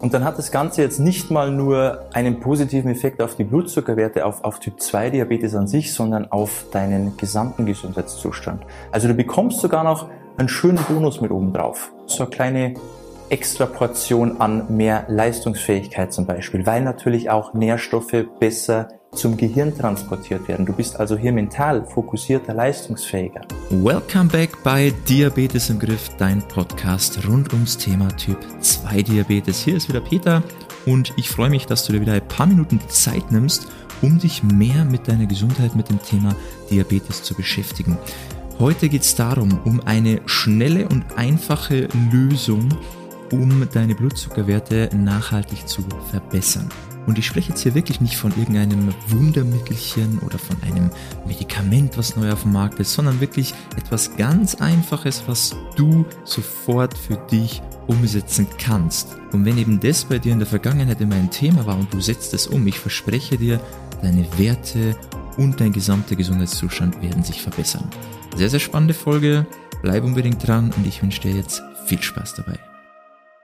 Und dann hat das Ganze jetzt nicht mal nur einen positiven Effekt auf die Blutzuckerwerte, auf, auf Typ 2 Diabetes an sich, sondern auf deinen gesamten Gesundheitszustand. Also du bekommst sogar noch einen schönen Bonus mit oben drauf. So eine kleine extra Portion an mehr Leistungsfähigkeit zum Beispiel, weil natürlich auch Nährstoffe besser zum Gehirn transportiert werden. Du bist also hier mental fokussierter, leistungsfähiger. Welcome back bei Diabetes im Griff, dein Podcast rund ums Thema Typ 2 Diabetes. Hier ist wieder Peter und ich freue mich, dass du dir wieder ein paar Minuten Zeit nimmst, um dich mehr mit deiner Gesundheit, mit dem Thema Diabetes zu beschäftigen. Heute geht es darum, um eine schnelle und einfache Lösung, um deine Blutzuckerwerte nachhaltig zu verbessern. Und ich spreche jetzt hier wirklich nicht von irgendeinem Wundermittelchen oder von einem Medikament, was neu auf dem Markt ist, sondern wirklich etwas ganz Einfaches, was du sofort für dich umsetzen kannst. Und wenn eben das bei dir in der Vergangenheit immer ein Thema war und du setzt es um, ich verspreche dir, deine Werte und dein gesamter Gesundheitszustand werden sich verbessern. Sehr, sehr spannende Folge. Bleib unbedingt dran und ich wünsche dir jetzt viel Spaß dabei.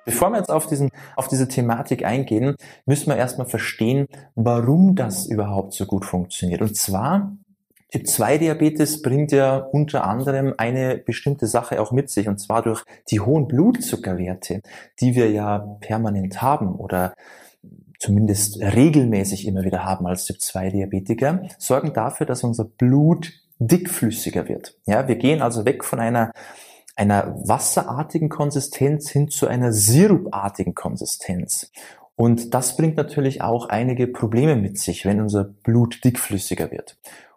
Bevor wir jetzt auf, diesen, auf diese Thematik eingehen, müssen wir erstmal verstehen, warum das überhaupt so gut funktioniert. Und zwar, Typ 2 Diabetes bringt ja unter anderem eine bestimmte Sache auch mit sich, und zwar durch die hohen Blutzuckerwerte, die wir ja permanent haben oder zumindest regelmäßig immer wieder haben als Typ 2 Diabetiker, sorgen dafür, dass unser Blut dickflüssiger wird. Ja, wir gehen also weg von einer einer wasserartigen Konsistenz hin zu einer sirupartigen Konsistenz. Und das bringt natürlich auch einige Probleme mit sich, wenn unser Blut dickflüssiger wird.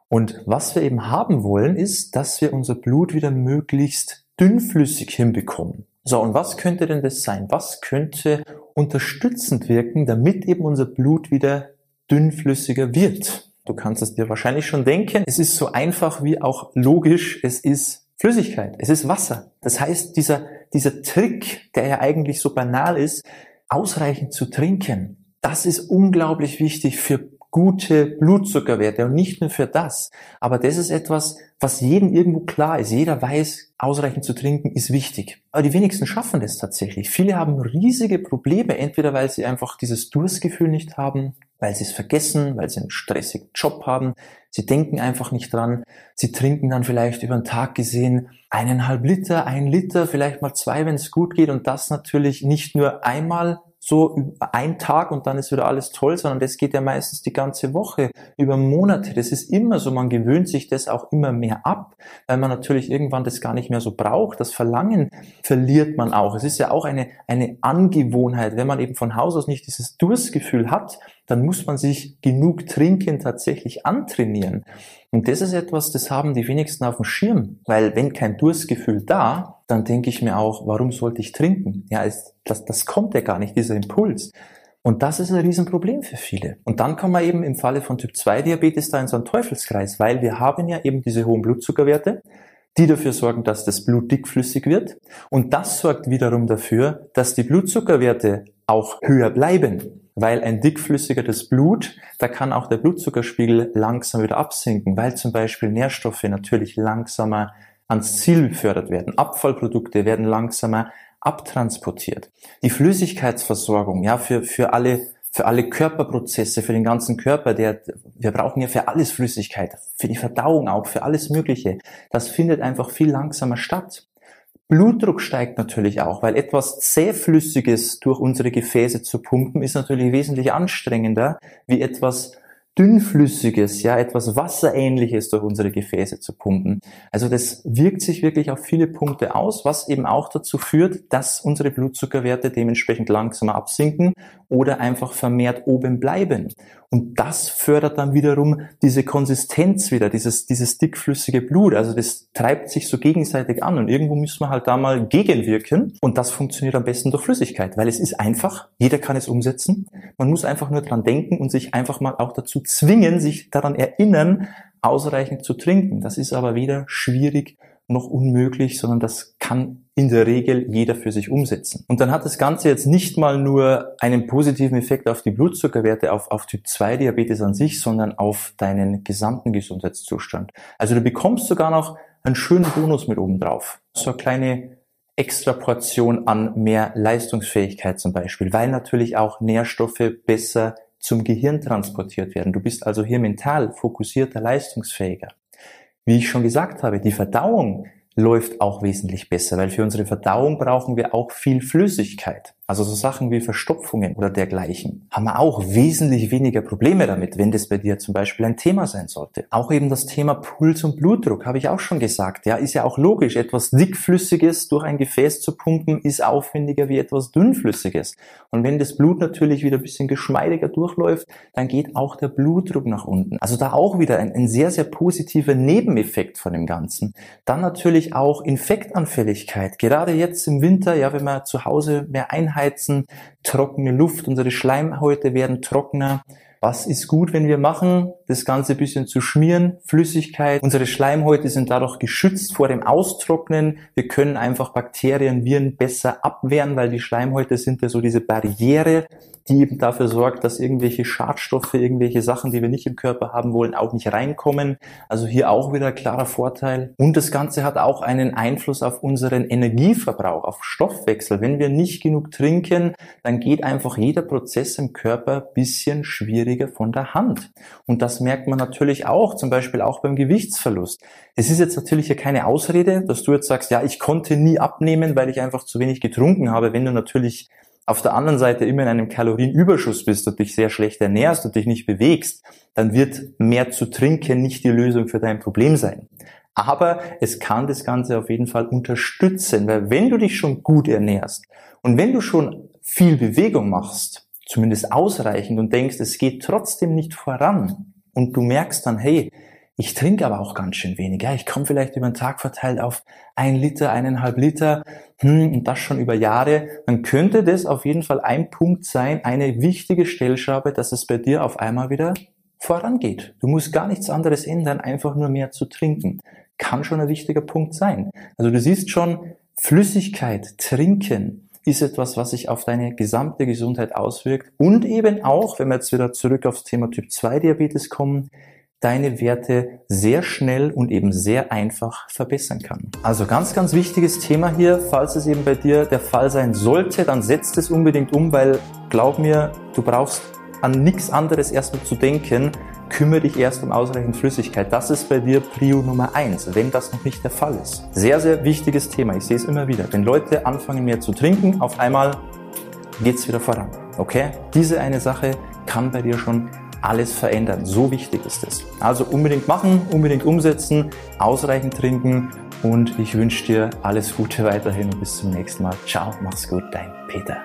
Und was wir eben haben wollen, ist, dass wir unser Blut wieder möglichst dünnflüssig hinbekommen. So, und was könnte denn das sein? Was könnte unterstützend wirken, damit eben unser Blut wieder dünnflüssiger wird? Du kannst es dir wahrscheinlich schon denken. Es ist so einfach wie auch logisch. Es ist Flüssigkeit, es ist Wasser. Das heißt, dieser, dieser Trick, der ja eigentlich so banal ist, ausreichend zu trinken, das ist unglaublich wichtig für gute Blutzuckerwerte und nicht nur für das. Aber das ist etwas, was jedem irgendwo klar ist. Jeder weiß, ausreichend zu trinken ist wichtig. Aber die wenigsten schaffen das tatsächlich. Viele haben riesige Probleme, entweder weil sie einfach dieses Durstgefühl nicht haben, weil sie es vergessen, weil sie einen stressigen Job haben. Sie denken einfach nicht dran. Sie trinken dann vielleicht über den Tag gesehen eineinhalb Liter, ein Liter, vielleicht mal zwei, wenn es gut geht. Und das natürlich nicht nur einmal so ein Tag und dann ist wieder alles toll, sondern das geht ja meistens die ganze Woche, über Monate. Das ist immer so, man gewöhnt sich das auch immer mehr ab, weil man natürlich irgendwann das gar nicht mehr so braucht. Das Verlangen verliert man auch. Es ist ja auch eine, eine Angewohnheit. Wenn man eben von Haus aus nicht dieses Durstgefühl hat, dann muss man sich genug Trinken tatsächlich antrainieren. Und das ist etwas, das haben die wenigsten auf dem Schirm, weil wenn kein Durstgefühl da, dann denke ich mir auch, warum sollte ich trinken? Ja, es, das, das kommt ja gar nicht, dieser Impuls. Und das ist ein Riesenproblem für viele. Und dann kommen wir eben im Falle von Typ 2 Diabetes da in so einen Teufelskreis, weil wir haben ja eben diese hohen Blutzuckerwerte, die dafür sorgen, dass das Blut dickflüssig wird. Und das sorgt wiederum dafür, dass die Blutzuckerwerte auch höher bleiben weil ein dickflüssigeres Blut, da kann auch der Blutzuckerspiegel langsam wieder absinken, weil zum Beispiel Nährstoffe natürlich langsamer ans Ziel befördert werden. Abfallprodukte werden langsamer abtransportiert. Die Flüssigkeitsversorgung, ja, für, für alle, für alle Körperprozesse, für den ganzen Körper, der, wir brauchen ja für alles Flüssigkeit, für die Verdauung auch, für alles Mögliche. Das findet einfach viel langsamer statt. Blutdruck steigt natürlich auch, weil etwas Zähflüssiges durch unsere Gefäße zu pumpen ist natürlich wesentlich anstrengender, wie etwas dünnflüssiges, ja, etwas Wasserähnliches durch unsere Gefäße zu pumpen. Also das wirkt sich wirklich auf viele Punkte aus, was eben auch dazu führt, dass unsere Blutzuckerwerte dementsprechend langsamer absinken oder einfach vermehrt oben bleiben. Und das fördert dann wiederum diese Konsistenz wieder, dieses, dieses dickflüssige Blut. Also das treibt sich so gegenseitig an und irgendwo müssen wir halt da mal gegenwirken. Und das funktioniert am besten durch Flüssigkeit, weil es ist einfach, jeder kann es umsetzen. Man muss einfach nur dran denken und sich einfach mal auch dazu zwingen, sich daran erinnern, ausreichend zu trinken. Das ist aber weder schwierig noch unmöglich, sondern das kann in der Regel jeder für sich umsetzen. Und dann hat das Ganze jetzt nicht mal nur einen positiven Effekt auf die Blutzuckerwerte, auf, auf Typ 2 Diabetes an sich, sondern auf deinen gesamten Gesundheitszustand. Also du bekommst sogar noch einen schönen Bonus mit oben drauf. So eine kleine extra Portion an mehr Leistungsfähigkeit zum Beispiel, weil natürlich auch Nährstoffe besser zum Gehirn transportiert werden. Du bist also hier mental fokussierter, leistungsfähiger. Wie ich schon gesagt habe, die Verdauung läuft auch wesentlich besser, weil für unsere Verdauung brauchen wir auch viel Flüssigkeit. Also so Sachen wie Verstopfungen oder dergleichen haben wir auch wesentlich weniger Probleme damit, wenn das bei dir zum Beispiel ein Thema sein sollte. Auch eben das Thema Puls und Blutdruck habe ich auch schon gesagt. Ja, ist ja auch logisch. Etwas dickflüssiges durch ein Gefäß zu pumpen ist aufwendiger wie etwas dünnflüssiges. Und wenn das Blut natürlich wieder ein bisschen geschmeidiger durchläuft, dann geht auch der Blutdruck nach unten. Also da auch wieder ein, ein sehr, sehr positiver Nebeneffekt von dem Ganzen. Dann natürlich auch Infektanfälligkeit. Gerade jetzt im Winter, ja, wenn man zu Hause mehr Einheit Einheizen, trockene Luft, unsere Schleimhäute werden trockener. Was ist gut, wenn wir machen? Das Ganze ein bisschen zu schmieren, Flüssigkeit. Unsere Schleimhäute sind dadurch geschützt vor dem Austrocknen. Wir können einfach Bakterien, Viren besser abwehren, weil die Schleimhäute sind ja so diese Barriere, die eben dafür sorgt, dass irgendwelche Schadstoffe, irgendwelche Sachen, die wir nicht im Körper haben wollen, auch nicht reinkommen. Also hier auch wieder klarer Vorteil. Und das Ganze hat auch einen Einfluss auf unseren Energieverbrauch, auf Stoffwechsel. Wenn wir nicht genug trinken, dann geht einfach jeder Prozess im Körper bisschen schwieriger von der Hand. Und das merkt man natürlich auch, zum Beispiel auch beim Gewichtsverlust. Es ist jetzt natürlich ja keine Ausrede, dass du jetzt sagst, ja, ich konnte nie abnehmen, weil ich einfach zu wenig getrunken habe. Wenn du natürlich auf der anderen Seite immer in einem Kalorienüberschuss bist und dich sehr schlecht ernährst und dich nicht bewegst, dann wird mehr zu trinken nicht die Lösung für dein Problem sein. Aber es kann das Ganze auf jeden Fall unterstützen, weil wenn du dich schon gut ernährst und wenn du schon viel Bewegung machst, zumindest ausreichend und denkst, es geht trotzdem nicht voran und du merkst dann, hey, ich trinke aber auch ganz schön wenig. Ja, ich komme vielleicht über den Tag verteilt auf ein Liter, eineinhalb Liter hm, und das schon über Jahre. Dann könnte das auf jeden Fall ein Punkt sein, eine wichtige Stellschraube, dass es bei dir auf einmal wieder vorangeht. Du musst gar nichts anderes ändern, einfach nur mehr zu trinken. Kann schon ein wichtiger Punkt sein. Also du siehst schon, Flüssigkeit, Trinken ist etwas, was sich auf deine gesamte Gesundheit auswirkt und eben auch, wenn wir jetzt wieder zurück aufs Thema Typ 2 Diabetes kommen, deine Werte sehr schnell und eben sehr einfach verbessern kann. Also ganz, ganz wichtiges Thema hier. Falls es eben bei dir der Fall sein sollte, dann setzt es unbedingt um, weil glaub mir, du brauchst an nichts anderes erstmal zu denken. Kümmere dich erst um ausreichend Flüssigkeit. Das ist bei dir Prio Nummer eins, wenn das noch nicht der Fall ist. Sehr, sehr wichtiges Thema. Ich sehe es immer wieder. Wenn Leute anfangen mehr zu trinken, auf einmal geht's wieder voran. Okay? Diese eine Sache kann bei dir schon alles verändern. So wichtig ist es. Also unbedingt machen, unbedingt umsetzen, ausreichend trinken und ich wünsche dir alles Gute weiterhin und bis zum nächsten Mal. Ciao, mach's gut, dein Peter.